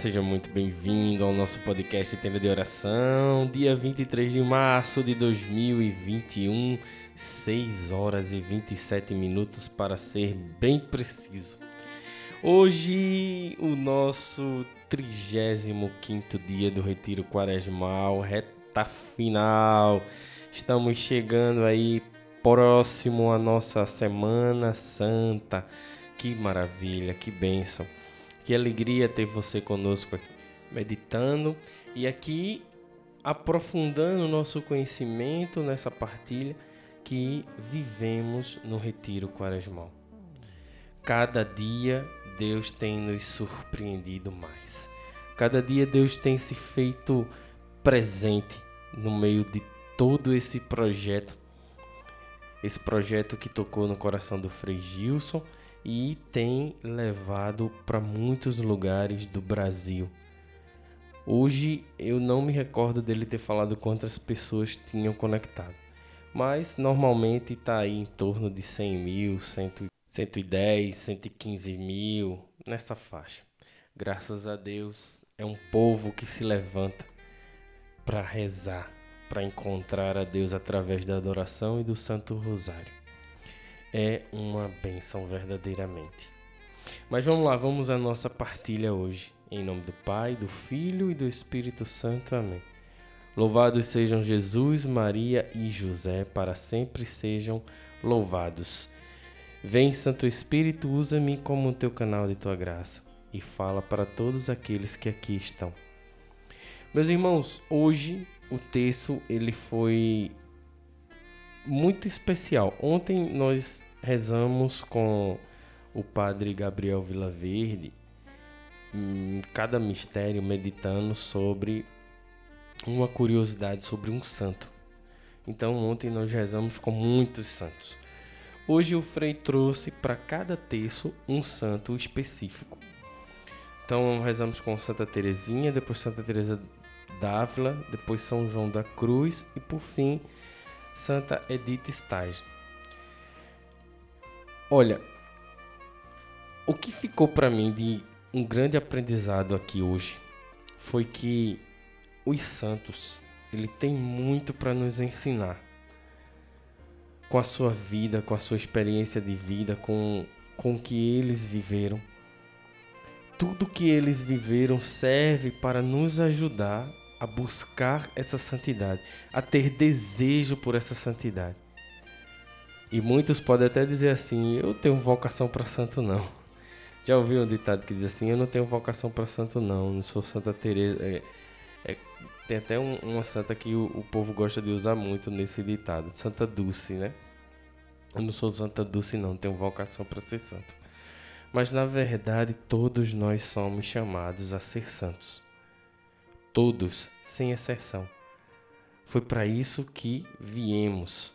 Seja muito bem-vindo ao nosso podcast Tenda de Oração, dia 23 de março de 2021, 6 horas e 27 minutos para ser bem preciso. Hoje, o nosso 35 dia do Retiro Quaresmal, reta final. Estamos chegando aí próximo à nossa Semana Santa. Que maravilha, que bênção. Que alegria ter você conosco aqui, meditando e aqui aprofundando o nosso conhecimento nessa partilha que vivemos no Retiro Quaresmal. Cada dia Deus tem nos surpreendido mais. Cada dia Deus tem se feito presente no meio de todo esse projeto. Esse projeto que tocou no coração do Frei Gilson e tem levado para muitos lugares do Brasil. Hoje eu não me recordo dele ter falado quantas pessoas tinham conectado, mas normalmente está aí em torno de 100 mil, 110, 115 mil, nessa faixa. Graças a Deus, é um povo que se levanta para rezar, para encontrar a Deus através da adoração e do Santo Rosário. É uma benção verdadeiramente. Mas vamos lá, vamos à nossa partilha hoje. Em nome do Pai, do Filho e do Espírito Santo. Amém. Louvados sejam Jesus, Maria e José, para sempre sejam louvados. Vem, Santo Espírito, usa-me como teu canal de tua graça e fala para todos aqueles que aqui estão. Meus irmãos, hoje o texto ele foi muito especial. Ontem nós rezamos com o padre Gabriel Vilaverde em cada mistério meditando sobre uma curiosidade sobre um santo. Então ontem nós rezamos com muitos santos. Hoje o Frei trouxe para cada terço um santo específico. Então rezamos com Santa Teresinha, depois Santa Teresa d'Ávila, depois São João da Cruz e por fim Santa Edith Stage. Olha, o que ficou para mim de um grande aprendizado aqui hoje foi que os santos, ele tem muito para nos ensinar com a sua vida, com a sua experiência de vida, com, com que eles viveram. Tudo que eles viveram serve para nos ajudar a buscar essa santidade, a ter desejo por essa santidade. E muitos podem até dizer assim: eu tenho vocação para santo não. Já ouviu um ditado que diz assim: eu não tenho vocação para santo não, não sou Santa Teresa. É, é, tem até um, uma santa que o, o, povo gosta de usar muito nesse ditado, Santa Dulce, né? Eu não sou Santa Dulce não, tenho vocação para ser santo. Mas na verdade, todos nós somos chamados a ser santos. Todos, sem exceção. Foi para isso que viemos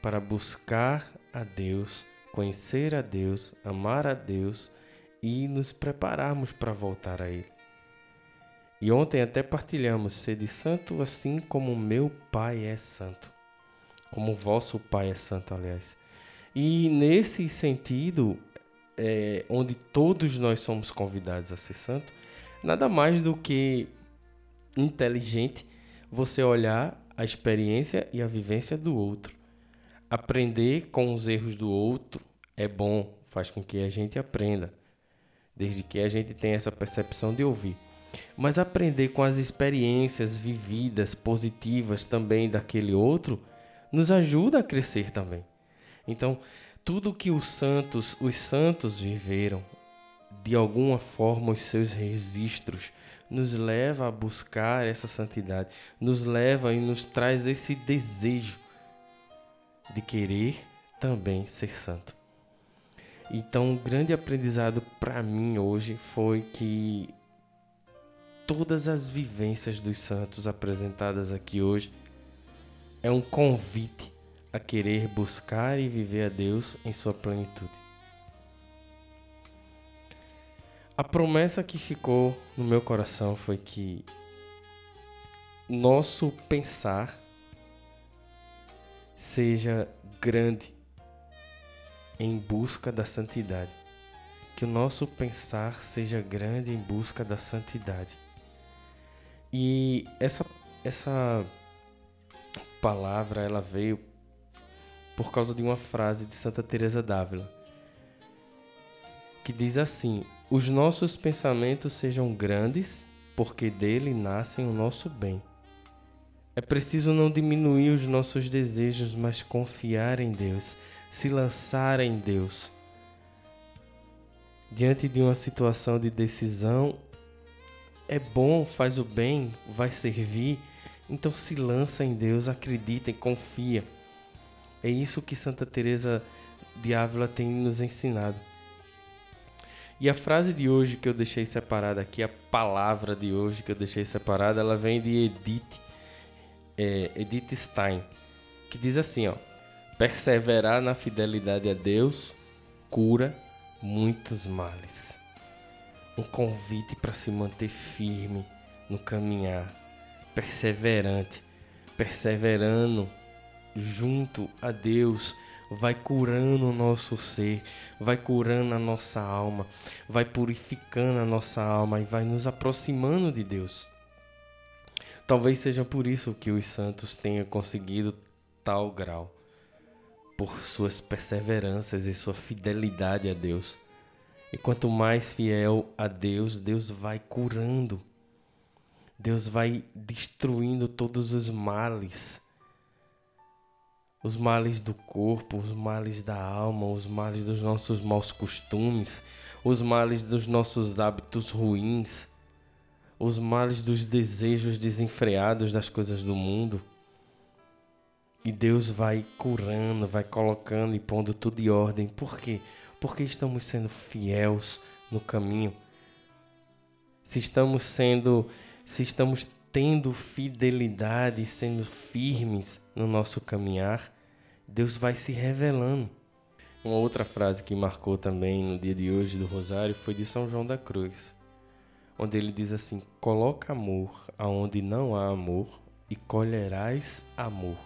para buscar a Deus, conhecer a Deus, amar a Deus e nos prepararmos para voltar a Ele. E ontem até partilhamos: sede santo assim como meu Pai é santo. Como vosso Pai é santo, aliás. E nesse sentido, é, onde todos nós somos convidados a ser santo, nada mais do que inteligente você olhar a experiência e a vivência do outro. Aprender com os erros do outro é bom, faz com que a gente aprenda, desde que a gente tenha essa percepção de ouvir. Mas aprender com as experiências vividas, positivas também daquele outro, nos ajuda a crescer também. Então, tudo que os santos, os santos viveram, de alguma forma os seus registros nos leva a buscar essa santidade, nos leva e nos traz esse desejo de querer também ser santo. Então, um grande aprendizado para mim hoje foi que todas as vivências dos santos apresentadas aqui hoje é um convite a querer buscar e viver a Deus em sua plenitude. A promessa que ficou no meu coração foi que nosso pensar seja grande em busca da santidade. que o nosso pensar seja grande em busca da santidade. E essa essa palavra ela veio por causa de uma frase de Santa Teresa d'Ávila, que diz assim: "Os nossos pensamentos sejam grandes, porque dele nascem o nosso bem." É preciso não diminuir os nossos desejos, mas confiar em Deus, se lançar em Deus. Diante de uma situação de decisão, é bom, faz o bem, vai servir, então se lança em Deus, acredita e confia. É isso que Santa Teresa de Ávila tem nos ensinado. E a frase de hoje que eu deixei separada aqui, a palavra de hoje que eu deixei separada, ela vem de Edith, é, Edith Stein, que diz assim, ó: perseverar na fidelidade a Deus cura muitos males. Um convite para se manter firme no caminhar, perseverante, perseverando junto a Deus, vai curando o nosso ser, vai curando a nossa alma, vai purificando a nossa alma e vai nos aproximando de Deus. Talvez seja por isso que os santos tenham conseguido tal grau, por suas perseveranças e sua fidelidade a Deus. E quanto mais fiel a Deus, Deus vai curando. Deus vai destruindo todos os males os males do corpo, os males da alma, os males dos nossos maus costumes, os males dos nossos hábitos ruins, os males dos desejos desenfreados das coisas do mundo. E Deus vai curando, vai colocando e pondo tudo em ordem. Por quê? Porque estamos sendo fiéis no caminho. Se estamos sendo, se estamos tendo fidelidade, sendo firmes no nosso caminhar, Deus vai se revelando. Uma outra frase que marcou também no dia de hoje do Rosário foi de São João da Cruz, onde ele diz assim: Coloca amor aonde não há amor e colherás amor.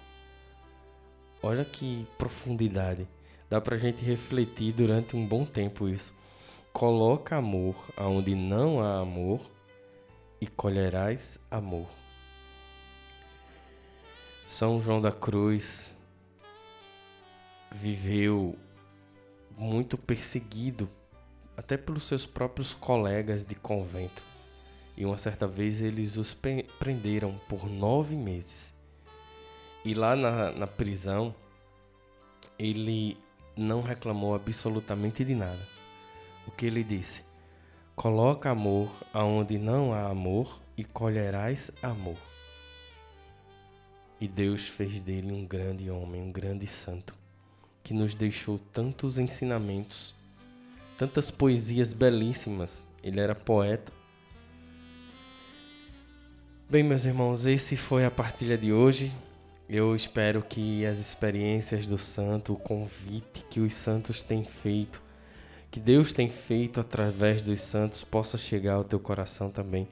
Olha que profundidade. Dá pra gente refletir durante um bom tempo isso. Coloca amor aonde não há amor e colherás amor. São João da Cruz viveu muito perseguido, até pelos seus próprios colegas de convento. E uma certa vez eles os prenderam por nove meses. E lá na, na prisão, ele não reclamou absolutamente de nada. O que ele disse? Coloca amor aonde não há amor e colherás amor. E Deus fez dele um grande homem, um grande santo, que nos deixou tantos ensinamentos, tantas poesias belíssimas. Ele era poeta. Bem, meus irmãos, esse foi a partilha de hoje. Eu espero que as experiências do santo, o convite que os santos têm feito que Deus tem feito através dos santos possa chegar ao teu coração também.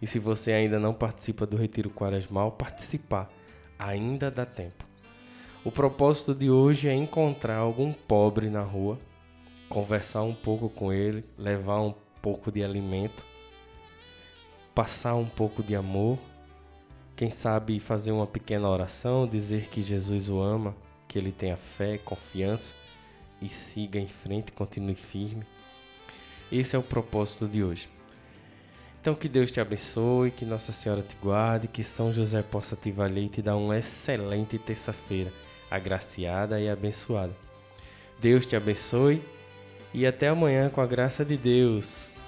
E se você ainda não participa do Retiro Quaresmal, participar. Ainda dá tempo. O propósito de hoje é encontrar algum pobre na rua, conversar um pouco com ele, levar um pouco de alimento, passar um pouco de amor, quem sabe fazer uma pequena oração, dizer que Jesus o ama, que ele tenha fé, confiança e siga em frente, continue firme. Esse é o propósito de hoje. Então que Deus te abençoe, que Nossa Senhora te guarde, que São José possa te valer e te dar uma excelente terça-feira, agraciada e abençoada. Deus te abençoe e até amanhã com a graça de Deus.